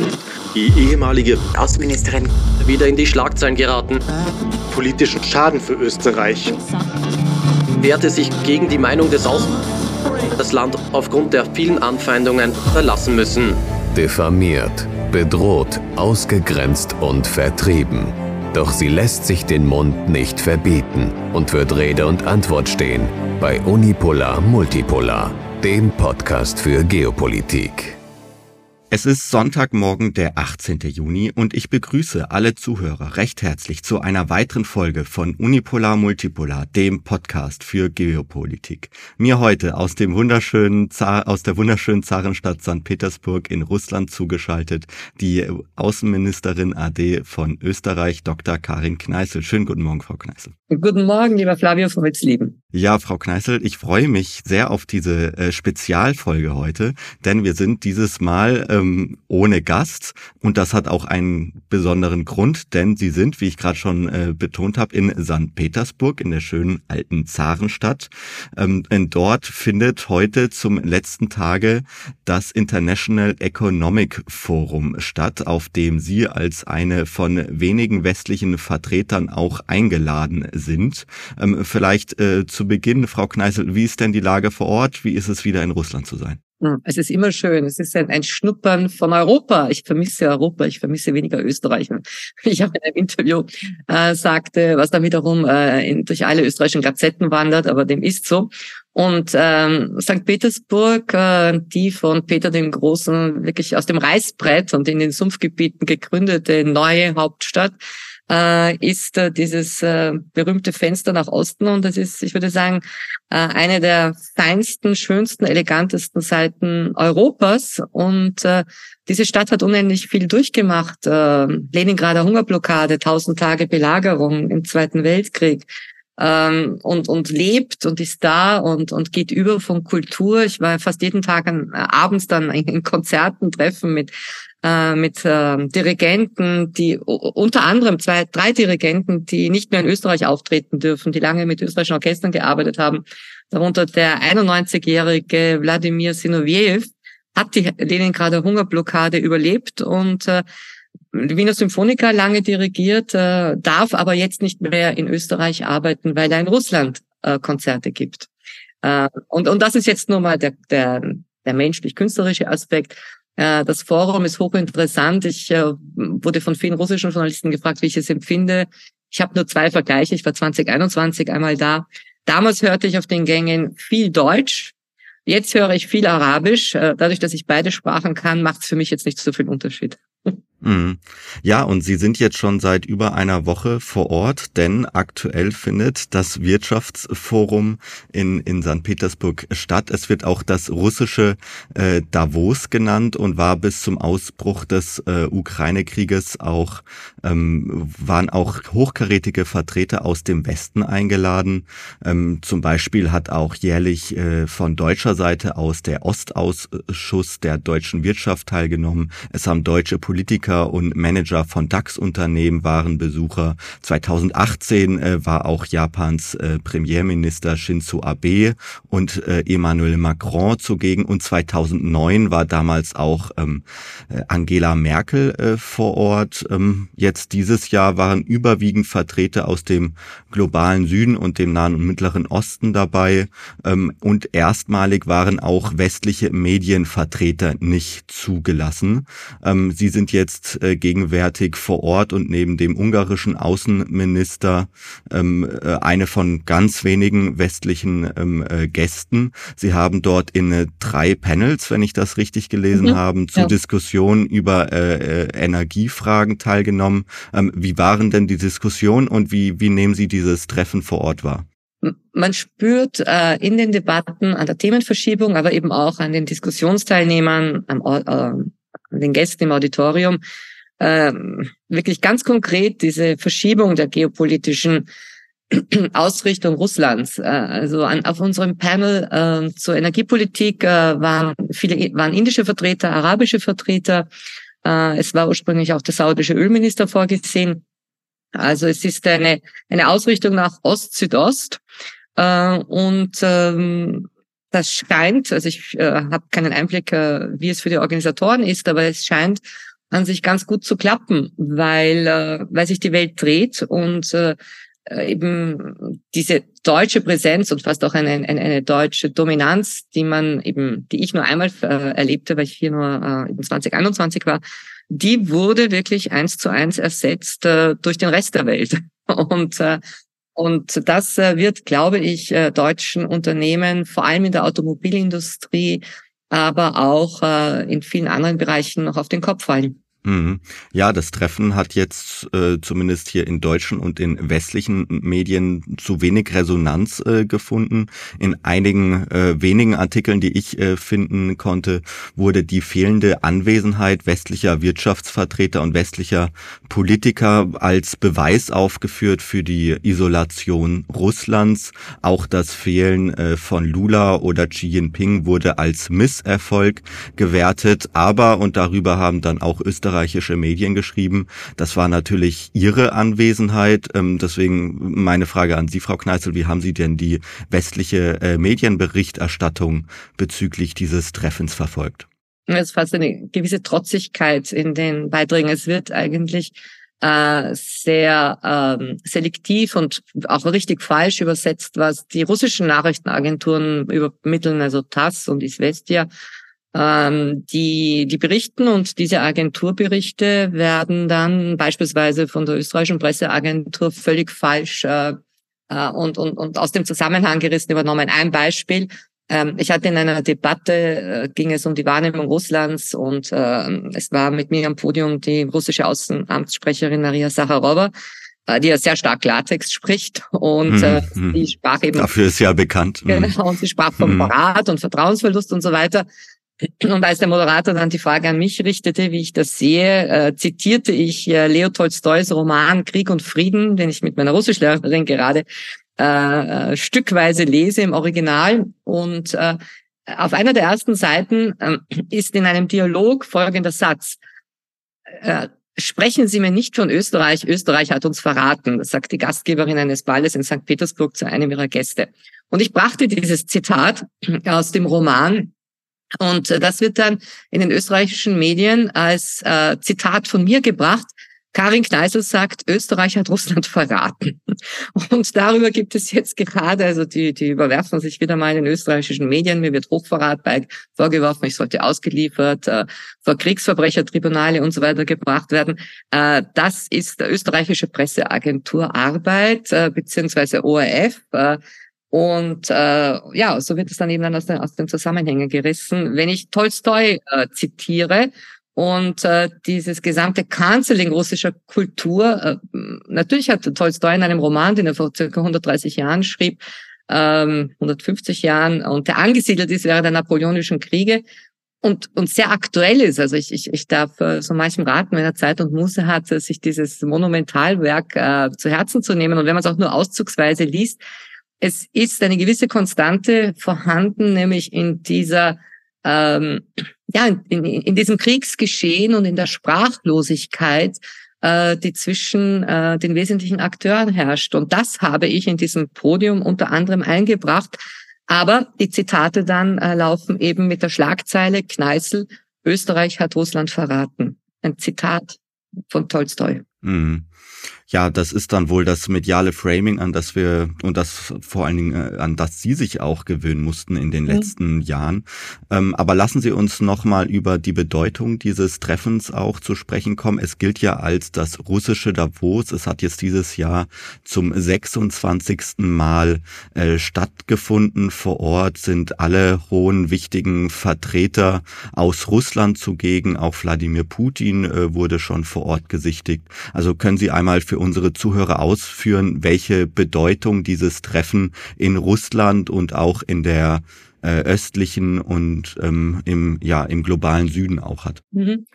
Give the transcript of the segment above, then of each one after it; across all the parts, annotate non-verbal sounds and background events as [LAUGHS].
bin, die ehemalige Außenministerin, wieder in die Schlagzeilen geraten, politischen Schaden für Österreich, wehrte sich gegen die Meinung des Aus das Land aufgrund der vielen Anfeindungen verlassen müssen. Diffamiert, bedroht, ausgegrenzt und vertrieben. Doch sie lässt sich den Mund nicht verbieten und wird Rede und Antwort stehen bei Unipolar Multipolar, dem Podcast für Geopolitik. Es ist Sonntagmorgen, der 18. Juni und ich begrüße alle Zuhörer recht herzlich zu einer weiteren Folge von Unipolar Multipolar, dem Podcast für Geopolitik. Mir heute aus dem wunderschönen aus der wunderschönen Zarenstadt St. Petersburg in Russland zugeschaltet, die Außenministerin AD von Österreich, Dr. Karin Kneißl. Schönen guten Morgen, Frau Kneißl. Guten Morgen, lieber Flavio von Witzleben. Ja, Frau Kneißl, ich freue mich sehr auf diese äh, Spezialfolge heute, denn wir sind dieses Mal ähm, ohne Gast und das hat auch einen besonderen Grund, denn Sie sind, wie ich gerade schon äh, betont habe, in St. Petersburg, in der schönen alten Zarenstadt. Ähm, dort findet heute zum letzten Tage das International Economic Forum statt, auf dem Sie als eine von wenigen westlichen Vertretern auch eingeladen sind. Ähm, vielleicht äh, zu Beginn, Frau Kneißl, wie ist denn die Lage vor Ort? Wie ist es wieder in Russland zu sein? Hm, es ist immer schön. Es ist ein, ein Schnuppern von Europa. Ich vermisse Europa. Ich vermisse weniger Österreich. [LAUGHS] Ich habe in einem Interview äh, sagte, was da wiederum äh, in, durch alle österreichischen Gazetten wandert, aber dem ist so. Und ähm, St. Petersburg, äh, die von Peter dem Großen wirklich aus dem Reißbrett und in den Sumpfgebieten gegründete neue Hauptstadt, äh, ist äh, dieses äh, berühmte Fenster nach Osten und das ist, ich würde sagen, äh, eine der feinsten, schönsten, elegantesten Seiten Europas und äh, diese Stadt hat unendlich viel durchgemacht. Äh, Leningrader Hungerblockade, 1000 Tage Belagerung im Zweiten Weltkrieg, ähm, und, und lebt und ist da und, und geht über von Kultur. Ich war fast jeden Tag an, äh, abends dann in Konzerten treffen mit, mit äh, Dirigenten, die unter anderem zwei, drei Dirigenten, die nicht mehr in Österreich auftreten dürfen, die lange mit österreichischen Orchestern gearbeitet haben. Darunter der 91-jährige Wladimir Sinoviev hat die Leningrader Hungerblockade überlebt und äh, Wiener Symphoniker lange dirigiert, äh, darf aber jetzt nicht mehr in Österreich arbeiten, weil er in Russland äh, Konzerte gibt. Äh, und, und das ist jetzt nur mal der, der, der menschlich-künstlerische Aspekt. Äh, das Forum ist hochinteressant. Ich äh, wurde von vielen russischen Journalisten gefragt, wie ich es empfinde. Ich habe nur zwei Vergleiche. Ich war 2021 einmal da. Damals hörte ich auf den Gängen viel Deutsch. Jetzt höre ich viel Arabisch. Äh, dadurch, dass ich beide Sprachen kann, macht es für mich jetzt nicht so viel Unterschied. [LAUGHS] Mhm. Ja, und Sie sind jetzt schon seit über einer Woche vor Ort, denn aktuell findet das Wirtschaftsforum in, in St. Petersburg statt. Es wird auch das russische äh, Davos genannt und war bis zum Ausbruch des äh, Ukraine-Krieges auch, ähm, waren auch hochkarätige Vertreter aus dem Westen eingeladen. Ähm, zum Beispiel hat auch jährlich äh, von deutscher Seite aus der Ostausschuss der deutschen Wirtschaft teilgenommen. Es haben deutsche Politiker Politiker und Manager von DAX-Unternehmen waren Besucher. 2018 äh, war auch Japans äh, Premierminister Shinzo Abe und äh, Emmanuel Macron zugegen und 2009 war damals auch ähm, äh, Angela Merkel äh, vor Ort. Ähm, jetzt dieses Jahr waren überwiegend Vertreter aus dem globalen Süden und dem Nahen und Mittleren Osten dabei ähm, und erstmalig waren auch westliche Medienvertreter nicht zugelassen. Ähm, sie sind jetzt jetzt äh, gegenwärtig vor Ort und neben dem ungarischen Außenminister ähm, äh, eine von ganz wenigen westlichen ähm, äh, Gästen. Sie haben dort in äh, drei Panels, wenn ich das richtig gelesen mhm. habe, zu ja. Diskussionen über äh, äh, Energiefragen teilgenommen. Ähm, wie waren denn die Diskussionen und wie, wie nehmen Sie dieses Treffen vor Ort wahr? Man spürt äh, in den Debatten an der Themenverschiebung, aber eben auch an den Diskussionsteilnehmern, am, äh, den Gästen im Auditorium, ähm, wirklich ganz konkret diese Verschiebung der geopolitischen [CLEARS THROAT] Ausrichtung Russlands. Äh, also an, auf unserem Panel äh, zur Energiepolitik äh, waren viele waren indische Vertreter, arabische Vertreter. Äh, es war ursprünglich auch der saudische Ölminister vorgesehen. Also es ist eine eine Ausrichtung nach Ost-Südost äh, und ähm, das scheint, also ich äh, habe keinen Einblick, äh, wie es für die Organisatoren ist, aber es scheint an sich ganz gut zu klappen, weil, äh, weil sich die Welt dreht und äh, eben diese deutsche Präsenz und fast auch eine, eine, eine deutsche Dominanz, die man eben, die ich nur einmal äh, erlebte, weil ich hier nur äh, 2021 war, die wurde wirklich eins zu eins ersetzt äh, durch den Rest der Welt. [LAUGHS] Und äh, und das äh, wird, glaube ich, äh, deutschen Unternehmen, vor allem in der Automobilindustrie, aber auch äh, in vielen anderen Bereichen noch auf den Kopf fallen. Mhm. Ja, das Treffen hat jetzt äh, zumindest hier in deutschen und in westlichen Medien zu wenig Resonanz äh, gefunden. In einigen äh, wenigen Artikeln, die ich äh, finden konnte, wurde die fehlende Anwesenheit westlicher Wirtschaftsvertreter und westlicher Politiker als Beweis aufgeführt für die Isolation Russlands. Auch das Fehlen äh, von Lula oder Xi Jinping wurde als Misserfolg gewertet. Aber, und darüber haben dann auch Österreich österreichische Medien geschrieben. Das war natürlich Ihre Anwesenheit. Ähm, deswegen meine Frage an Sie, Frau Kneißl, wie haben Sie denn die westliche äh, Medienberichterstattung bezüglich dieses Treffens verfolgt? Es ist fast eine gewisse Trotzigkeit in den Beiträgen. Es wird eigentlich äh, sehr ähm, selektiv und auch richtig falsch übersetzt, was die russischen Nachrichtenagenturen übermitteln, also TASS und Isvestia ähm, die, die berichten und diese Agenturberichte werden dann beispielsweise von der österreichischen Presseagentur völlig falsch äh, äh, und, und, und aus dem Zusammenhang gerissen übernommen. Ein Beispiel. Ähm, ich hatte in einer Debatte, äh, ging es um die Wahrnehmung Russlands und äh, es war mit mir am Podium die russische Außenamtssprecherin Maria Sacharowa, äh, die ja sehr stark Klartext spricht und äh, mhm. die sprach eben dafür ist ja bekannt genau und sie sprach vom mhm. Verrat und Vertrauensverlust und so weiter und als der Moderator dann die Frage an mich richtete, wie ich das sehe, äh, zitierte ich äh, Leo Tolstois Roman Krieg und Frieden, den ich mit meiner Russischlehrerin gerade äh, äh, stückweise lese im Original. Und äh, auf einer der ersten Seiten äh, ist in einem Dialog folgender Satz. Äh, Sprechen Sie mir nicht von Österreich. Österreich hat uns verraten. Sagt die Gastgeberin eines Balles in St. Petersburg zu einem ihrer Gäste. Und ich brachte dieses Zitat aus dem Roman und äh, das wird dann in den österreichischen Medien als äh, Zitat von mir gebracht. Karin Kneisel sagt, Österreich hat Russland verraten. [LAUGHS] Und darüber gibt es jetzt gerade, also die, die überwerfen sich wieder mal in den österreichischen Medien. Mir wird Hochverrat bei vorgeworfen, ich sollte ausgeliefert, äh, vor Kriegsverbrechertribunale und so weiter gebracht werden. Äh, das ist der österreichische Presseagentur Arbeit, äh, beziehungsweise ORF. Äh, und äh, ja, so wird es dann eben dann aus, den, aus den Zusammenhängen gerissen. Wenn ich Tolstoi äh, zitiere und äh, dieses gesamte Canceling russischer Kultur, äh, natürlich hat Tolstoi in einem Roman, den er vor circa 130 Jahren schrieb, ähm, 150 Jahren, und der angesiedelt ist während der napoleonischen Kriege, und, und sehr aktuell ist. Also ich, ich, ich darf äh, so manchem raten, wenn er Zeit und Muße hat, sich dieses Monumentalwerk äh, zu Herzen zu nehmen. Und wenn man es auch nur auszugsweise liest, es ist eine gewisse Konstante vorhanden, nämlich in dieser ähm, ja, in, in diesem Kriegsgeschehen und in der Sprachlosigkeit, äh, die zwischen äh, den wesentlichen Akteuren herrscht. Und das habe ich in diesem Podium unter anderem eingebracht. Aber die Zitate dann äh, laufen eben mit der Schlagzeile Kneißl, Österreich hat Russland verraten. Ein Zitat von Tolstoi. Mhm. Ja, das ist dann wohl das mediale Framing, an das wir und das vor allen Dingen, äh, an das Sie sich auch gewöhnen mussten in den mhm. letzten Jahren. Ähm, aber lassen Sie uns nochmal über die Bedeutung dieses Treffens auch zu sprechen kommen. Es gilt ja als das russische Davos. Es hat jetzt dieses Jahr zum 26. Mal äh, stattgefunden. Vor Ort sind alle hohen, wichtigen Vertreter aus Russland zugegen. Auch Wladimir Putin äh, wurde schon vor Ort gesichtigt. Also können Sie einmal für unsere Zuhörer ausführen, welche Bedeutung dieses Treffen in Russland und auch in der äh, östlichen und ähm, im, ja, im globalen Süden auch hat? Mhm.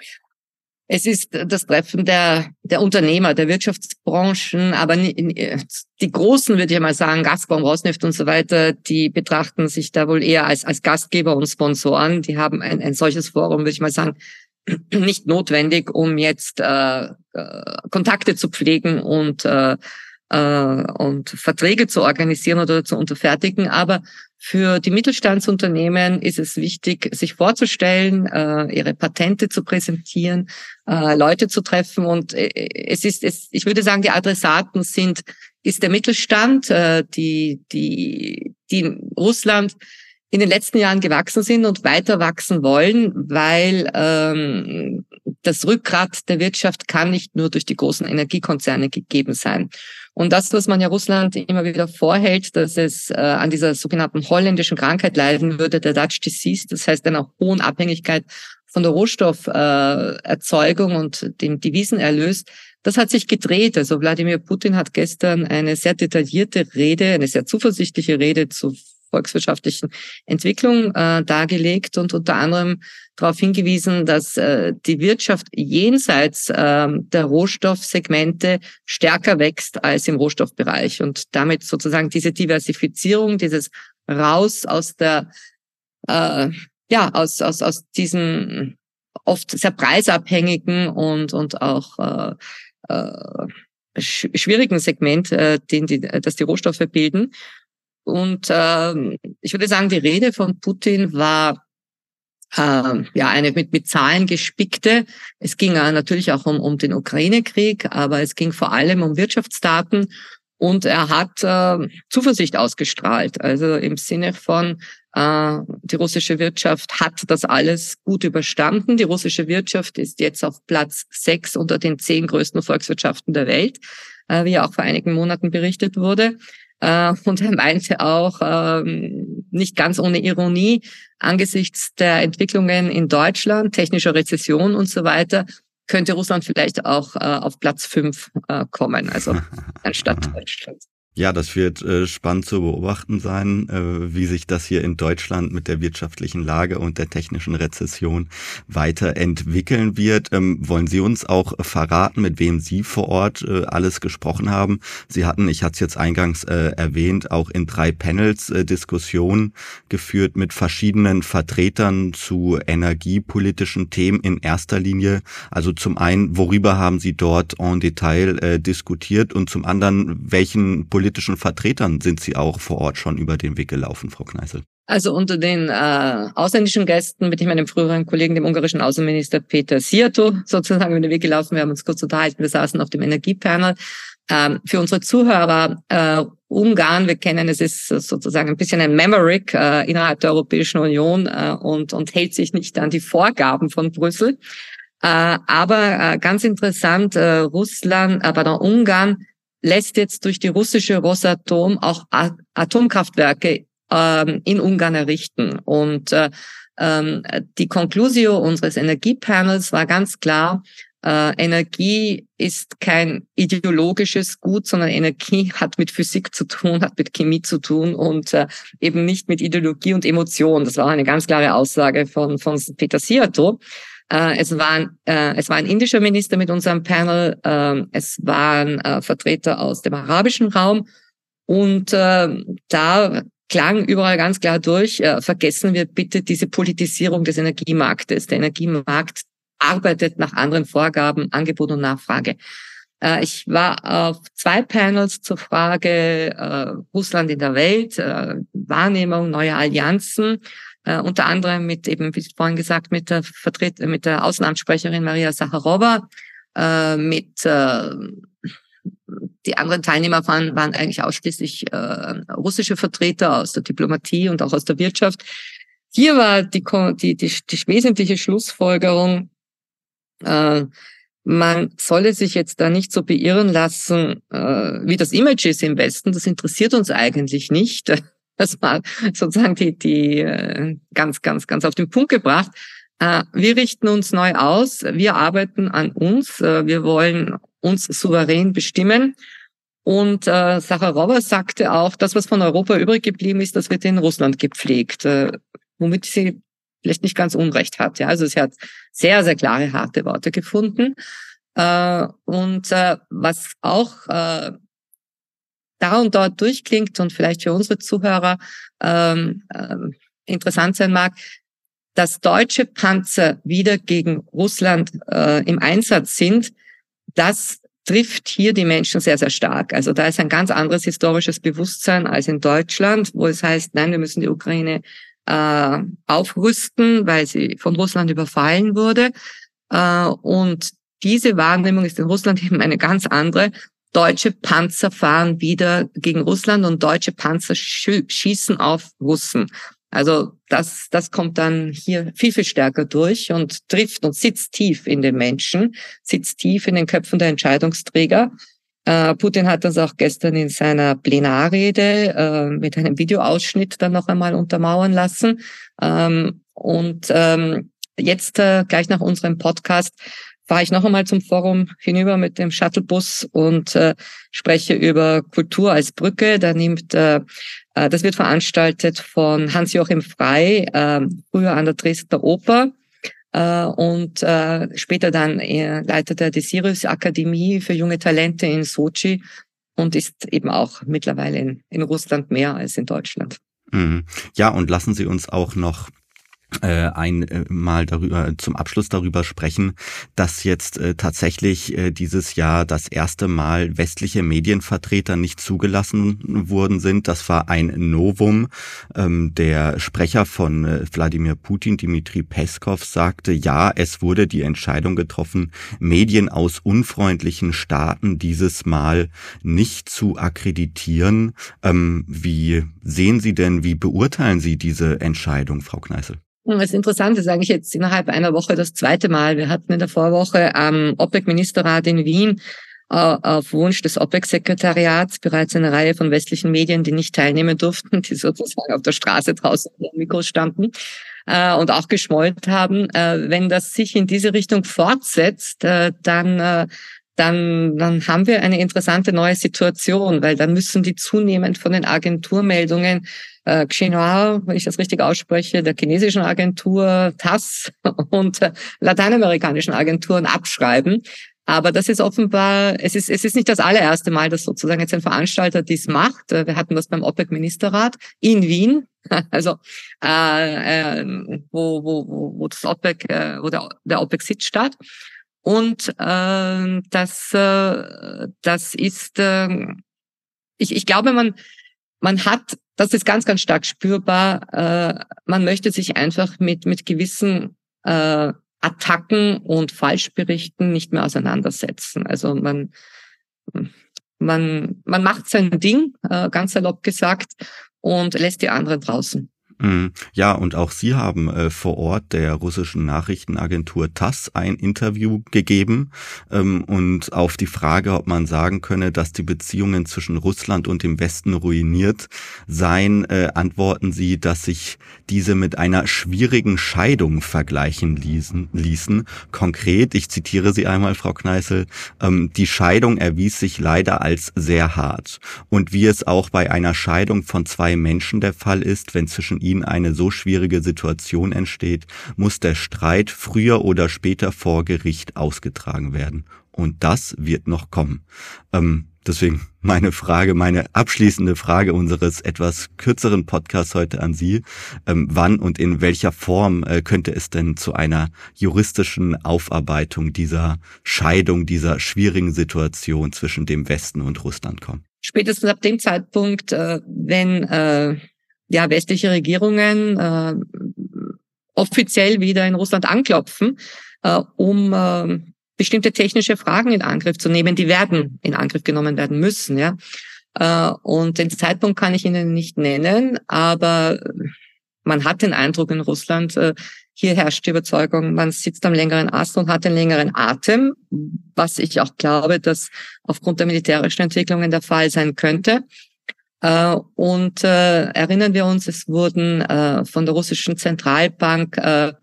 Es ist das Treffen der, der Unternehmer, der Wirtschaftsbranchen, aber die Großen, würde ich mal sagen, Gazprom, Rosneft und so weiter, die betrachten sich da wohl eher als, als Gastgeber und Sponsoren. Die haben ein, ein solches Forum, würde ich mal sagen, [CLEARS THROAT] nicht notwendig, um jetzt äh, äh, Kontakte zu pflegen und äh, äh, und Verträge zu organisieren oder zu unterfertigen. Aber Für die Mittelstandsunternehmen ist es wichtig, sich vorzustellen, äh, ihre Patente zu präsentieren, äh, Leute zu treffen. Und äh, es ist, es, ich würde sagen, die Adressaten sind, ist der Mittelstand, äh, die, die, die Russland in den letzten Jahren gewachsen sind und weiter wachsen wollen, weil ähm, das Rückgrat der Wirtschaft kann nicht nur durch die großen Energiekonzerne gegeben sein. Und das, was man ja Russland immer wieder vorhält, dass es äh, an dieser sogenannten holländischen Krankheit leiden würde, der Dutch Disease, das heißt einer hohen Abhängigkeit von der Rohstofferzeugung äh, und dem Devisenerlös, das hat sich gedreht. Also Wladimir Putin hat gestern eine sehr detaillierte Rede, eine sehr zuversichtliche Rede zu volkswirtschaftlichen Entwicklung äh, dargelegt und unter anderem darauf hingewiesen, dass äh, die Wirtschaft jenseits äh, der Rohstoffsegmente stärker wächst als im Rohstoffbereich. Und damit sozusagen diese Diversifizierung, dieses raus aus der äh, ja aus aus aus diesen oft sehr preisabhängigen und und auch äh, äh, schwierigen Segment, äh, den die, das die Rohstoffe bilden und äh, ich würde sagen, die Rede von Putin war äh, ja eine mit, mit Zahlen gespickte. Es ging äh, natürlich auch um, um den Ukraine-Krieg, aber es ging vor allem um Wirtschaftsdaten und er hat äh, Zuversicht ausgestrahlt. Also im Sinne von, äh, die russische Wirtschaft hat das alles gut überstanden. Die russische Wirtschaft ist jetzt auf Platz sechs unter den zehn größten Volkswirtschaften der Welt, äh, wie auch vor einigen Monaten berichtet wurde. Äh, und er meinte auch, ähm, nicht ganz ohne Ironie, angesichts der Entwicklungen in Deutschland, technischer Rezession und so weiter, könnte Russland vielleicht auch äh, auf Platz fünf äh, kommen, also [LAUGHS] anstatt Deutschland. Ja, das wird äh, spannend zu beobachten sein, äh, wie sich das hier in Deutschland mit der wirtschaftlichen Lage und der technischen Rezession weiterentwickeln wird. Ähm, wollen Sie uns auch verraten, mit wem Sie vor Ort äh, alles gesprochen haben? Sie hatten, ich hatte es jetzt eingangs äh, erwähnt, auch in drei Panels äh, Diskussionen geführt mit verschiedenen Vertretern zu energiepolitischen Themen in erster Linie. Also zum einen, worüber haben Sie dort en Detail äh, diskutiert und zum anderen, welchen politischen Vertretern sind Sie auch vor Ort schon über den Weg gelaufen, Frau Kneißl? Also unter den äh, ausländischen Gästen bin ich meinem früheren Kollegen, dem ungarischen Außenminister Peter Siato, sozusagen über den Weg gelaufen. Wir haben uns kurz unterhalten. Wir saßen auf dem Energiepanel. Ähm, für unsere Zuhörer, äh, Ungarn, wir kennen es, ist sozusagen ein bisschen ein Maverick äh, innerhalb der Europäischen Union äh, und, und hält sich nicht an die Vorgaben von Brüssel. Äh, aber äh, ganz interessant, äh, Russland, äh, pardon, Ungarn lässt jetzt durch die russische Rosatom auch Atomkraftwerke ähm, in Ungarn errichten. Und äh, ähm, die Conclusio unseres Energiepanels war ganz klar, äh, Energie ist kein ideologisches Gut, sondern Energie [LAUGHS] hat mit Physik zu tun, hat mit Chemie zu tun und äh, eben nicht mit Ideologie und Emotion. Das war eine ganz klare Aussage von, von Peter Siato. Äh, es, waren, äh, es war ein indischer Minister mit unserem Panel, äh, es waren äh, Vertreter aus dem arabischen Raum und äh, da klang überall ganz klar durch, äh, vergessen wir bitte diese Politisierung des Energiemarktes. Der Energiemarkt arbeitet nach anderen Vorgaben, Angebot und Nachfrage. Äh, ich war auf zwei Panels zur Frage äh, Russland in der Welt, äh, Wahrnehmung neuer Allianzen äh, unter anderem mit eben, wie vorhin gesagt, mit der Vertret mit der Außenamtssprecherin Maria Sacharowa, äh, mit äh, die anderen Teilnehmer waren, waren eigentlich ausschließlich äh, russische Vertreter aus der Diplomatie und auch aus der Wirtschaft. Hier war die, die, die, die wesentliche Schlussfolgerung, äh, man solle sich jetzt da nicht so beirren lassen, äh, wie das Image ist im Westen. Das interessiert uns eigentlich nicht. Das war sozusagen die, die äh, ganz, ganz, ganz auf den Punkt gebracht. Äh, wir richten uns neu aus. Wir arbeiten an uns. Äh, wir wollen uns souverän bestimmen. Und äh, Sacharowa sagte auch, das, was von Europa übrig geblieben ist, das wird in Russland gepflegt, äh, womit sie vielleicht nicht ganz unrecht hat. Ja, also sie hat sehr, sehr klare, harte Worte gefunden. Äh, und äh, was auch äh, da und dort durchklingt und vielleicht für unsere Zuhörer ähm, äh, interessant sein mag, dass deutsche Panzer wieder gegen Russland äh, im Einsatz sind, das trifft hier die Menschen sehr, sehr stark. Also da ist ein ganz anderes historisches Bewusstsein als in Deutschland, wo es heißt, nein, wir müssen die Ukraine äh, aufrüsten, weil sie von Russland überfallen wurde. Äh, und diese Wahrnehmung ist in Russland [LAUGHS] eben eine ganz andere. Deutsche Panzer fahren wieder gegen Russland und deutsche Panzer schießen auf Russen. Also das, das kommt dann hier viel, viel stärker durch und trifft und sitzt tief in den Menschen, sitzt tief in den Köpfen der Entscheidungsträger. Äh, Putin hat das auch gestern in seiner Plenarrede äh, mit einem Videoausschnitt dann noch einmal untermauern lassen. Ähm, und ähm, jetzt äh, gleich nach unserem Podcast fahre ich noch einmal zum Forum hinüber mit dem Shuttlebus und äh, spreche über Kultur als Brücke. Da nimmt äh, äh, das wird veranstaltet von Hans-Joachim Frei, äh, früher an der Dresdner Oper. Äh, und äh, später dann äh, leitet er die Sirius Akademie für junge Talente in Sochi und ist eben auch mittlerweile in, in Russland mehr als in Deutschland. Mhm. Ja, und lassen Sie uns auch noch äh, einmal darüber zum Abschluss darüber sprechen, dass jetzt äh, tatsächlich äh, dieses Jahr das erste Mal westliche Medienvertreter nicht zugelassen worden sind. Das war ein Novum. Ähm, der Sprecher von äh, Wladimir Putin, Dmitri Peskov, sagte, ja, es wurde die Entscheidung getroffen, Medien aus unfreundlichen Staaten dieses Mal nicht zu akkreditieren. Ähm, wie sehen Sie denn, wie beurteilen Sie diese Entscheidung, Frau Kneißl? Das Interessante ist eigentlich jetzt innerhalb einer Woche das zweite Mal. Wir hatten in der Vorwoche am OPEC-Ministerrat in Wien äh, auf Wunsch des OPEC-Sekretariats bereits eine Reihe von westlichen Medien, die nicht teilnehmen durften, die sozusagen auf der Straße draußen vor Mikros standen äh, und auch geschmollt haben. Äh, wenn das sich in diese Richtung fortsetzt, dann dann, dann haben wir eine interessante neue Situation, weil dann müssen die zunehmend von den Agenturmeldungen äh, Xinhua, wenn ich das richtig ausspreche, der chinesischen Agentur TASS [LAUGHS] und äh, lateinamerikanischen Agenturen abschreiben. Aber das ist offenbar, es ist, es ist nicht das allererste Mal, dass sozusagen jetzt ein Veranstalter dies macht. Äh, wir hatten das beim OPEC-Ministerrat in Wien, [LAUGHS] also äh, äh, wo, wo, wo das OPEC, äh, wo der, der OPEC-Sitz statt. Und äh, das, äh, das ist, äh, ich, ich glaube, man, man hat das ist ganz, ganz stark spürbar. Äh, man möchte sich einfach mit, mit gewissen äh, Attacken und Falschberichten nicht mehr auseinandersetzen. Also man, man, man macht sein Ding, äh, ganz salopp gesagt, und lässt die anderen draußen. Mhm. Ja, und auch Sie haben äh, vor Ort der russischen Nachrichtenagentur TASS ein Interview gegeben ähm, und auf die Frage, ob man sagen könne, dass die Beziehungen zwischen Russland und dem Westen ruiniert seien, äh, antworten Sie, dass sich diese mit einer schwierigen Scheidung vergleichen ließen. ließen. Konkret, ich zitiere Sie einmal, Frau Kneißl, ähm, die Scheidung erwies sich leider als sehr hart. Und wie es auch bei einer Scheidung von zwei Menschen der Fall ist, wenn zwischen ihnen ihnen eine so schwierige Situation entsteht, muss der Streit früher oder später vor Gericht ausgetragen werden. Und das wird noch kommen. Ähm, deswegen meine Frage, meine abschließende Frage unseres etwas kürzeren Podcasts heute an Sie. Ähm, wann und in welcher Form äh, könnte es denn zu einer juristischen Aufarbeitung dieser Scheidung, dieser schwierigen Situation zwischen dem Westen und Russland kommen? Spätestens ab dem Zeitpunkt, äh, wenn äh, ja, westliche Regierungen äh, offiziell wieder in Russland anklopfen, äh, um äh, bestimmte technische Fragen in Angriff zu nehmen. Die werden in Angriff genommen werden müssen, ja. Äh, und den Zeitpunkt kann ich Ihnen nicht nennen, aber man hat den Eindruck in Russland, äh, hier herrscht die Überzeugung, man sitzt am längeren Ast und hat den längeren Atem, was ich auch glaube, dass aufgrund der militärischen Entwicklungen der Fall sein könnte. Äh, und äh, erinnern wir uns, es wurden äh, von der russischen Zentralbank äh,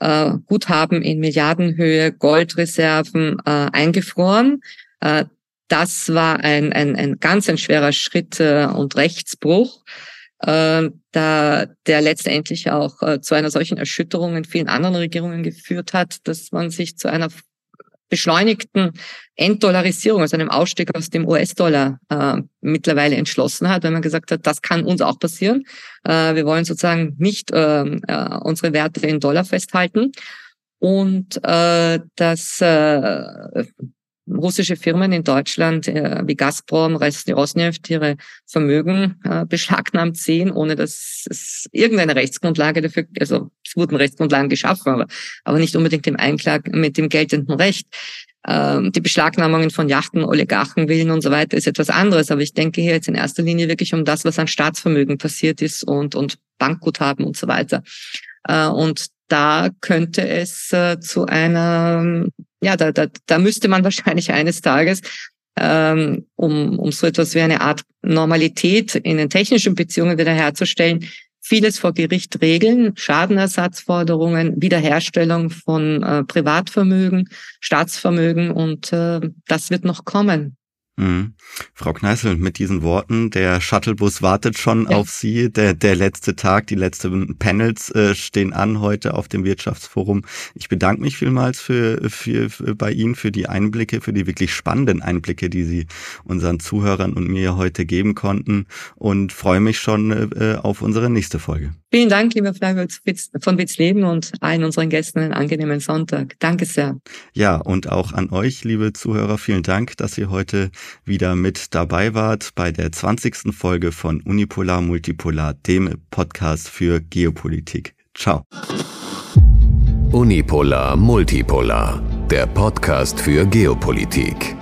äh, Guthaben in Milliardenhöhe, Goldreserven äh, eingefroren. Äh, das war ein, ein, ein ganz ein schwerer Schritt äh, und Rechtsbruch, äh, da, der letztendlich auch äh, zu einer solchen Erschütterung in vielen anderen Regierungen geführt hat, dass man sich zu einer beschleunigten Enddollarisierung, also einem Ausstieg aus dem US-Dollar äh, mittlerweile entschlossen hat, wenn man gesagt hat, das kann uns auch passieren. Äh, wir wollen sozusagen nicht äh, äh, unsere Werte in Dollar festhalten. Und äh, das äh, russische Firmen in Deutschland äh, wie Gazprom, Rosneft ihre Vermögen äh, beschlagnahmt sehen, ohne dass es irgendeine Rechtsgrundlage dafür, also es wurden Rechtsgrundlagen geschaffen, aber, aber nicht unbedingt im Einklang mit dem geltenden Recht. Ähm, die Beschlagnahmungen von Yachten, Oligarchenwillen und so weiter ist etwas anderes. Aber ich denke hier jetzt in erster Linie wirklich um das, was an Staatsvermögen passiert ist und, und Bankguthaben und so weiter. Äh, und da könnte es äh, zu einer, ja, da, da, da müsste man [LAUGHS] wahrscheinlich eines Tages ähm, um, um so etwas wie eine Art Normalität in den technischen Beziehungen wiederherzustellen, vieles vor Gericht regeln, Schadenersatzforderungen, Wiederherstellung von äh, Privatvermögen, Staatsvermögen und äh, das wird noch kommen. Mhm. Frau Kneißl, mit diesen Worten, der Shuttlebus wartet schon ja. auf Sie. Der, der letzte Tag, die letzten Panels äh, stehen an heute auf dem Wirtschaftsforum. Ich bedanke mich vielmals für, für, für bei Ihnen für die Einblicke, für die wirklich spannenden Einblicke, die Sie unseren Zuhörern und mir heute geben konnten und freue mich schon äh, auf unsere nächste Folge. Vielen Dank, lieber Flagel von Witzleben und allen unseren Gästen einen angenehmen Sonntag. Danke sehr. Ja, und auch an euch, liebe Zuhörer, vielen Dank, dass ihr heute wieder mit dabei wart bei der 20. Folge von Unipolar Multipolar, dem Podcast für Geopolitik. Ciao. Unipolar Multipolar, der Podcast für Geopolitik.